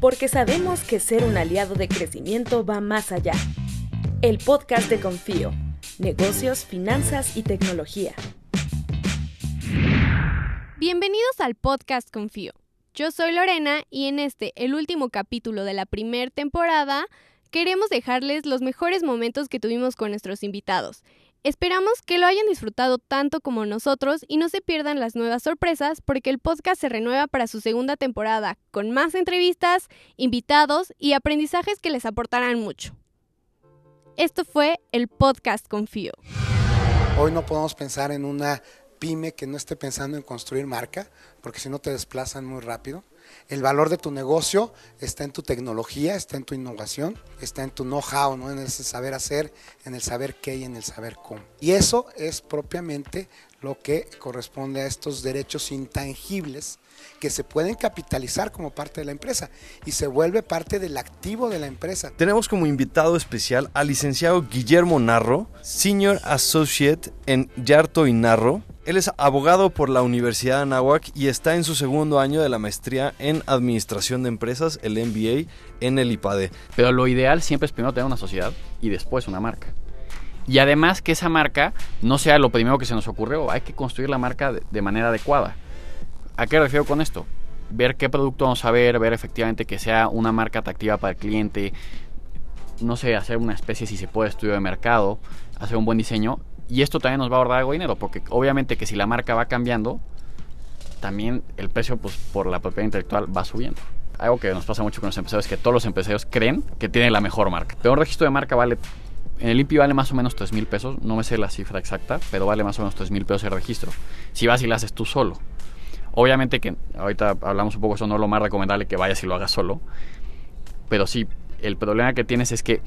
porque sabemos que ser un aliado de crecimiento va más allá. El podcast de Confío, negocios, finanzas y tecnología. Bienvenidos al podcast Confío. Yo soy Lorena y en este, el último capítulo de la primera temporada, queremos dejarles los mejores momentos que tuvimos con nuestros invitados. Esperamos que lo hayan disfrutado tanto como nosotros y no se pierdan las nuevas sorpresas porque el podcast se renueva para su segunda temporada con más entrevistas, invitados y aprendizajes que les aportarán mucho. Esto fue el podcast Confío. Hoy no podemos pensar en una pyme que no esté pensando en construir marca, porque si no te desplazan muy rápido. El valor de tu negocio está en tu tecnología, está en tu innovación, está en tu know-how, ¿no? en ese saber hacer, en el saber qué y en el saber cómo. Y eso es propiamente lo que corresponde a estos derechos intangibles que se pueden capitalizar como parte de la empresa y se vuelve parte del activo de la empresa. Tenemos como invitado especial al licenciado Guillermo Narro, Senior Associate en Yarto y Narro. Él es abogado por la Universidad de Anáhuac y está en su segundo año de la maestría en Administración de Empresas, el MBA, en el IPADE. Pero lo ideal siempre es primero tener una sociedad y después una marca. Y además que esa marca no sea lo primero que se nos ocurrió, hay que construir la marca de manera adecuada. ¿A qué refiero con esto? Ver qué producto vamos a ver, ver efectivamente que sea una marca atractiva para el cliente, no sé, hacer una especie, si se puede, estudio de mercado, hacer un buen diseño. Y esto también nos va a ahorrar algo de dinero, porque obviamente que si la marca va cambiando, también el precio pues, por la propiedad intelectual va subiendo. Algo que nos pasa mucho con los empresarios es que todos los empresarios creen que tienen la mejor marca. Pero un registro de marca vale, en el INPI vale más o menos 3 mil pesos, no me sé la cifra exacta, pero vale más o menos 3 mil pesos el registro. Si vas y lo haces tú solo. Obviamente que ahorita hablamos un poco, eso no es lo más recomendable que vayas y lo hagas solo. Pero sí, el problema que tienes es que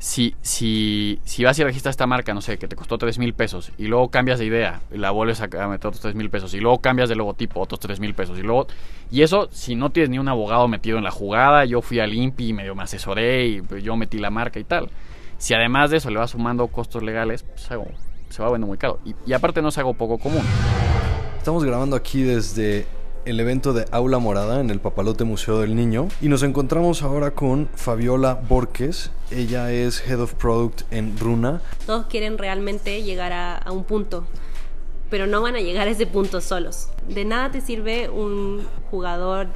si, si, si vas y registras esta marca, no sé, que te costó 3 mil pesos, y luego cambias de idea, y la vuelves a meter otros 3 mil pesos, y luego cambias de logotipo, otros 3 mil pesos, y luego... Y eso, si no tienes ni un abogado metido en la jugada, yo fui al INPI y medio me asesoré, y yo metí la marca y tal. Si además de eso le vas sumando costos legales, pues se va vender muy caro. Y, y aparte no es algo poco común. Estamos grabando aquí desde el evento de Aula Morada en el Papalote Museo del Niño y nos encontramos ahora con Fabiola Borges. Ella es Head of Product en Runa. Todos quieren realmente llegar a, un punto, pero no van a llegar a ese punto solos. De nada te sirve un jugador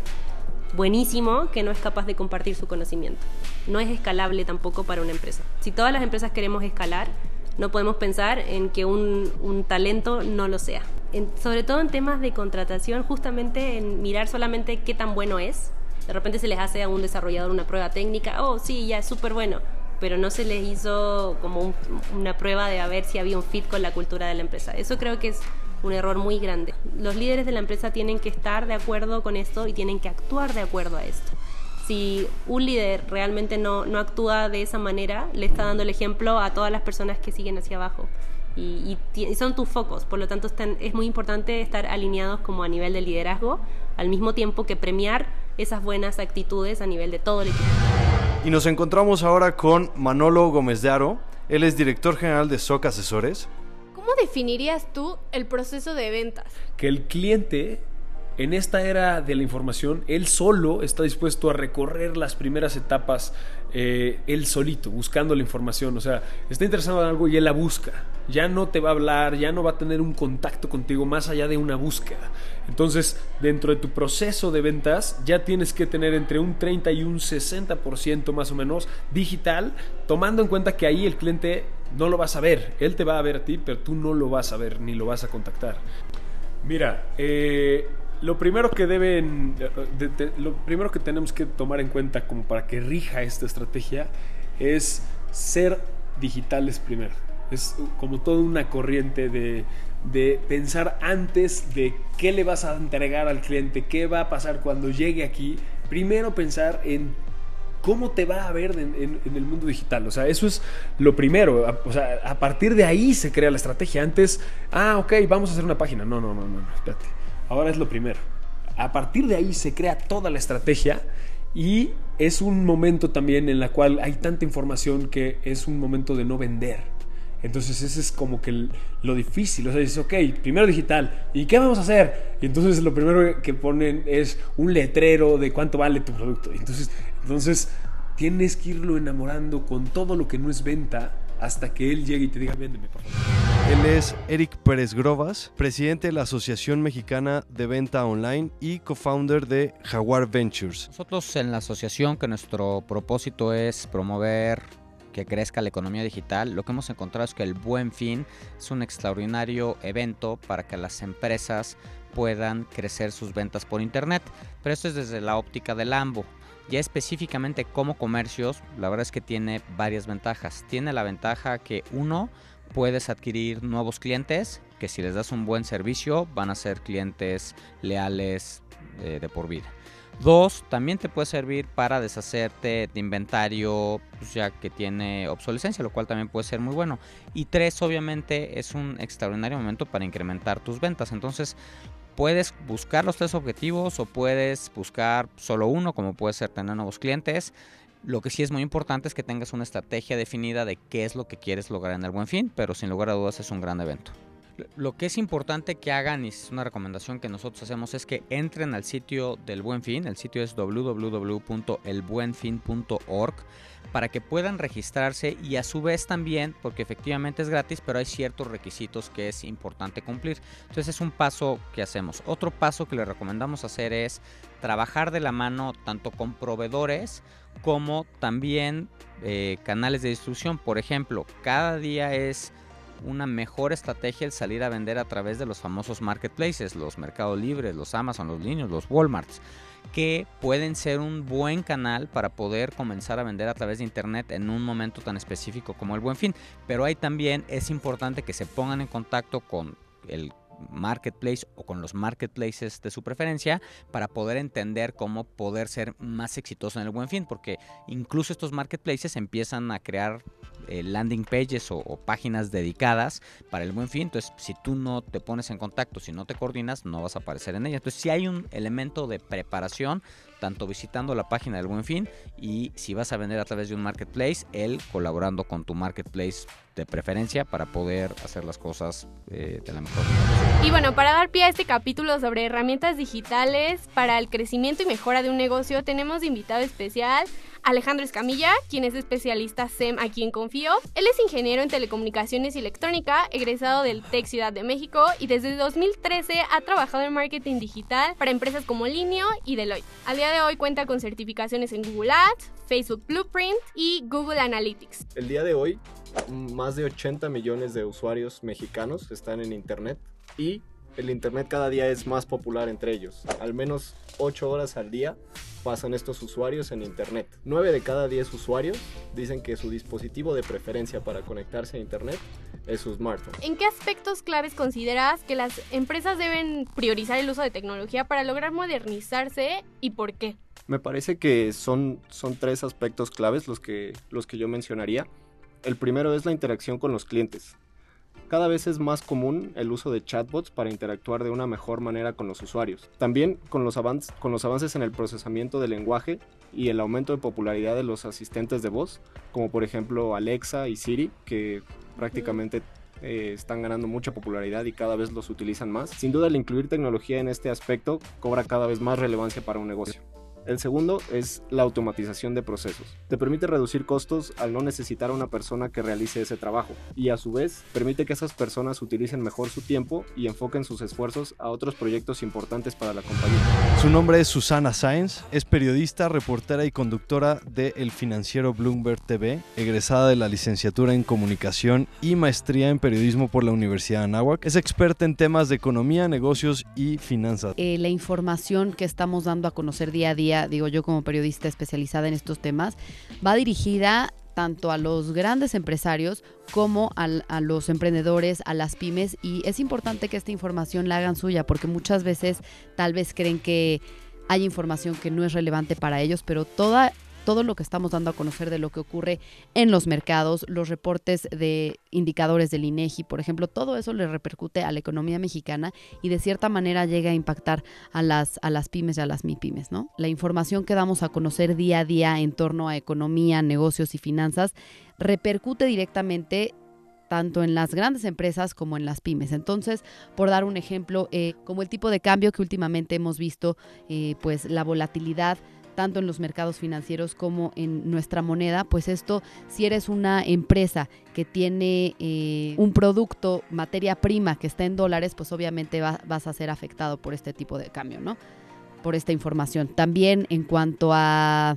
buenísimo que no es capaz de compartir su conocimiento. No es escalable tampoco para una empresa. Si todas las empresas queremos escalar, no podemos pensar en que un talento no lo sea. En, sobre todo en temas de contratación, justamente en mirar solamente qué tan bueno es. De repente se les hace a un desarrollador una prueba técnica, oh sí, ya es súper bueno, pero no se les hizo como un, una prueba de a ver si había un fit con la cultura de la empresa. Eso creo que es un error muy grande. Los líderes de la empresa tienen que estar de acuerdo con esto y tienen que actuar de acuerdo a esto si un líder realmente no, no, actúa de esa manera, le está dando el ejemplo a todas las personas que siguen hacia abajo. Y, y, son tus focos, por lo tanto están, es muy importante estar alineados como a nivel de liderazgo, al mismo tiempo que premiar esas buenas actitudes a nivel de todo el equipo. Y nos encontramos ahora con Manolo Gómez de Aro, él es director general de SOC Asesores. ¿Cómo definirías tú el proceso de ventas? Que el cliente en esta era de la información, él solo está dispuesto a recorrer las primeras etapas, eh, él solito, buscando la información. O sea, está interesado en algo y él la busca. Ya no te va a hablar, ya no va a tener un contacto contigo más allá de una búsqueda. Entonces, dentro de tu proceso de ventas, ya tienes que tener entre un 30 y un 60% más o menos digital, tomando en cuenta que ahí el cliente no lo va a saber. Él te va a ver a ti, pero tú no lo vas a ver ni lo vas a contactar. Mira, eh lo primero que deben, de, de, lo primero que tenemos que tomar en cuenta como para que rija esta estrategia es ser digitales primero. Es como toda una corriente de, de pensar antes de qué le vas a entregar al cliente, qué va a pasar cuando llegue aquí. Primero pensar en cómo te va a ver en, el mundo digital. O sea, eso es lo primero. O sea, a partir de ahí se crea la estrategia. Antes, ah, ok, vamos a hacer una página. No, no, no, no, no espérate Ahora es lo primero. A partir de ahí se crea toda la estrategia y es un momento también en la cual hay tanta información que es un momento de no vender. Entonces ese es como que lo difícil. O sea, dices, ok, primero digital. ¿Y qué vamos a hacer? Y entonces lo primero que ponen es un letrero de cuánto vale tu producto. Entonces, entonces tienes que irlo enamorando con todo lo que no es venta hasta que él llegue y te diga, véndeme, por favor. Él es Eric Pérez Grovas, presidente de la Asociación Mexicana de Venta Online y co-founder de Jaguar Ventures. Nosotros en la asociación, que nuestro propósito es promover que crezca la economía digital, lo que hemos encontrado es que el Buen Fin es un extraordinario evento para que las empresas puedan crecer sus ventas por Internet. Pero esto es desde la óptica del AMBO. Ya específicamente como comercios, la verdad es que tiene varias ventajas. Tiene la ventaja que uno, puedes adquirir nuevos clientes que si les das un buen servicio van a ser clientes leales eh, de por vida. Dos, también te puede servir para deshacerte de inventario pues, ya que tiene obsolescencia, lo cual también puede ser muy bueno. Y tres, obviamente es un extraordinario momento para incrementar tus ventas. Entonces, puedes buscar los tres objetivos o puedes buscar solo uno, como puede ser tener nuevos clientes. Lo que sí es muy importante es que tengas una estrategia definida de qué es lo que quieres lograr en el buen fin, pero sin lugar a dudas es un gran evento. Lo que es importante que hagan, y es una recomendación que nosotros hacemos, es que entren al sitio del Buen Fin. El sitio es www.elbuenfin.org para que puedan registrarse y a su vez también, porque efectivamente es gratis, pero hay ciertos requisitos que es importante cumplir. Entonces es un paso que hacemos. Otro paso que le recomendamos hacer es trabajar de la mano tanto con proveedores como también eh, canales de distribución. Por ejemplo, cada día es una mejor estrategia el salir a vender a través de los famosos marketplaces, los Mercado Libres, los Amazon, los Linux, los Walmarts, que pueden ser un buen canal para poder comenzar a vender a través de internet en un momento tan específico como el Buen Fin. Pero ahí también es importante que se pongan en contacto con el marketplace o con los marketplaces de su preferencia para poder entender cómo poder ser más exitoso en el buen fin porque incluso estos marketplaces empiezan a crear eh, landing pages o, páginas dedicadas para el buen fin. Entonces si tú no te pones en contacto si no te coordinas no vas a aparecer en ella. Entonces si hay un elemento de preparación tanto visitando la página del buen fin y si vas a vender a través de un marketplace él colaborando con tu marketplace de preferencia para poder hacer las cosas eh, de la mejor manera. Y bueno, para dar pie a este capítulo sobre herramientas digitales para el crecimiento y mejora de un negocio, tenemos invitado especial Alejandro Escamilla, quien es especialista SEM aquí en Confío. Él es ingeniero en telecomunicaciones y electrónica, egresado del TEC Ciudad de México y desde 2013 ha trabajado en marketing digital para empresas como Linio y Deloitte. Al día de hoy cuenta con certificaciones en Google Ads, Facebook Blueprint y Google Analytics. El día de hoy, más de 80 millones de usuarios mexicanos están en Internet y el Internet cada día es más popular entre ellos. Al menos 8 horas al día pasan estos usuarios en Internet. 9 de cada 10 usuarios dicen que su dispositivo de preferencia para conectarse a Internet es su smartphone. ¿En qué aspectos claves consideras que las empresas deben priorizar el uso de tecnología para lograr modernizarse y por qué? Me parece que son, son tres aspectos claves los que, los que yo mencionaría. El primero es la interacción con los clientes. Cada vez es más común el uso de chatbots para interactuar de una mejor manera con los usuarios. También con los, avances, en el procesamiento del lenguaje y el aumento de popularidad de los asistentes de voz, como por ejemplo Alexa y Siri, que prácticamente eh, están ganando mucha popularidad y cada vez los utilizan más. Sin duda el incluir tecnología en este aspecto cobra cada vez más relevancia para un negocio. El segundo es la automatización de procesos. Te permite reducir costos al no necesitar a una persona que realice ese trabajo y a su vez permite que esas personas utilicen mejor su tiempo y enfoquen sus esfuerzos a otros proyectos importantes para la compañía. Su nombre es Susana Sáenz, es periodista, reportera y conductora de El Financiero Bloomberg TV, egresada de la licenciatura en comunicación y maestría en periodismo por la Universidad de Anáhuac. Es experta en temas de economía, negocios y finanzas. Eh, la información que estamos dando a conocer día a día digo yo como periodista especializada en estos temas, va dirigida tanto a los grandes empresarios como a, los emprendedores, a las pymes y es importante que esta información la hagan suya porque muchas veces tal vez creen que hay información que no es relevante para ellos, pero toda todo lo que estamos dando a conocer de lo que ocurre en los mercados, los reportes de indicadores del INEGI, por ejemplo, todo eso le repercute a la economía mexicana y de cierta manera llega a impactar a las, a las pymes y a las MIPYMES, ¿no? La información que damos a conocer día a día en torno a economía, negocios y finanzas repercute directamente tanto en las grandes empresas como en las pymes. Entonces, por dar un ejemplo, eh, como el tipo de cambio que últimamente hemos visto, eh, pues la volatilidad tanto en los mercados financieros como en nuestra moneda, pues esto, si eres una empresa que tiene eh, un producto, materia prima que está en dólares, pues obviamente vas a ser afectado por este tipo de cambio, ¿no? Por esta información. También en cuanto a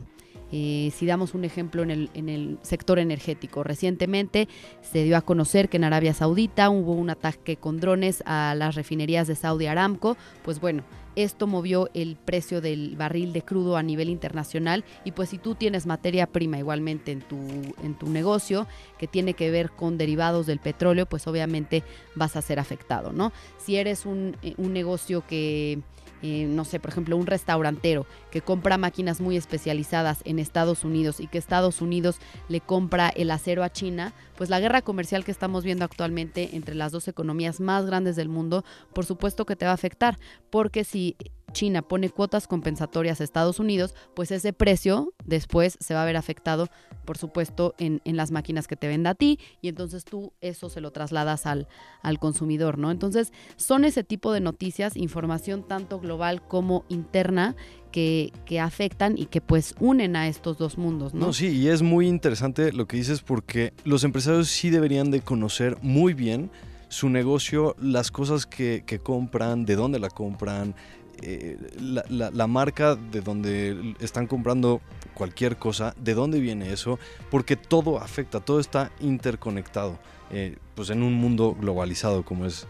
eh, si damos un ejemplo en el, sector energético, recientemente se dio a conocer que en Arabia Saudita hubo un ataque con drones a las refinerías de Saudi Aramco. Pues bueno, esto movió el precio del barril de crudo a nivel internacional y pues si tú tienes materia prima igualmente en tu, en tu negocio que tiene que ver con derivados del petróleo, pues obviamente vas a ser afectado, ¿no? Si eres un, eh, un negocio que no sé, por ejemplo, un restaurantero que compra máquinas muy especializadas en Estados Unidos y que Estados Unidos le compra el acero a China, pues la guerra comercial que estamos viendo actualmente entre las dos economías más grandes del mundo, por supuesto que te va a afectar, porque si China pone cuotas compensatorias a Estados Unidos, pues ese precio después se va a ver afectado, por supuesto, en, las máquinas que te venda a ti y entonces tú eso se lo trasladas al, al consumidor, ¿no? Entonces son ese tipo de noticias, información tanto global como interna que, que, afectan y que pues unen a estos dos mundos, ¿no? Sí, y es muy interesante lo que dices porque los empresarios sí deberían de conocer muy bien su negocio, las cosas que, que compran, de dónde la compran, eh, la, marca de donde están comprando cualquier cosa, de dónde viene eso, porque todo afecta, todo está interconectado. Eh, pues en un mundo globalizado como es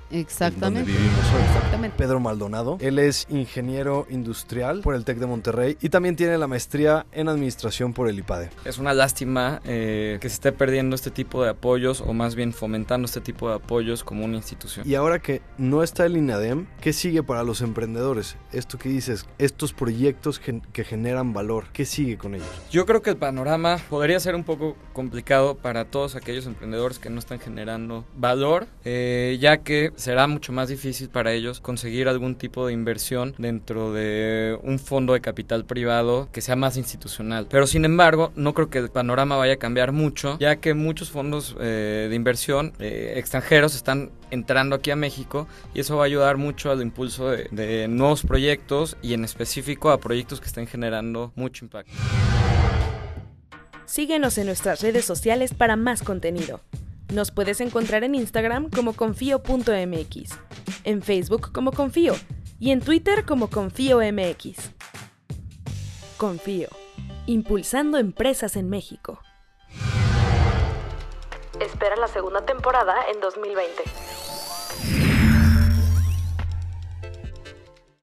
donde vivimos hoy. Exactamente. Pedro Maldonado, él es ingeniero industrial por el TEC de Monterrey y también tiene la maestría en administración por el IPADE. Es una lástima eh, que se esté perdiendo este tipo de apoyos o más bien fomentando este tipo de apoyos como una institución. Y ahora que no está el INADEM, ¿qué sigue para los emprendedores? Esto que dices, estos proyectos que generan valor, ¿qué sigue con ellos? Yo creo que el panorama podría ser un poco complicado para todos aquellos emprendedores que no están generando valor, eh, ya que será mucho más difícil para ellos conseguir algún tipo de inversión dentro de un fondo de capital privado que sea más institucional. Pero sin embargo, no creo que el panorama vaya a cambiar mucho, ya que muchos fondos eh, de inversión eh, extranjeros están entrando aquí a México y eso va a ayudar mucho al impulso de, de nuevos proyectos y en específico a proyectos que estén generando mucho impacto. Síguenos en nuestras redes sociales para más contenido. Nos puedes encontrar en Instagram como confío.mx, en Facebook como Confío y en Twitter como ConfíoMX. Confío, impulsando empresas en México. Espera la segunda temporada en 2020.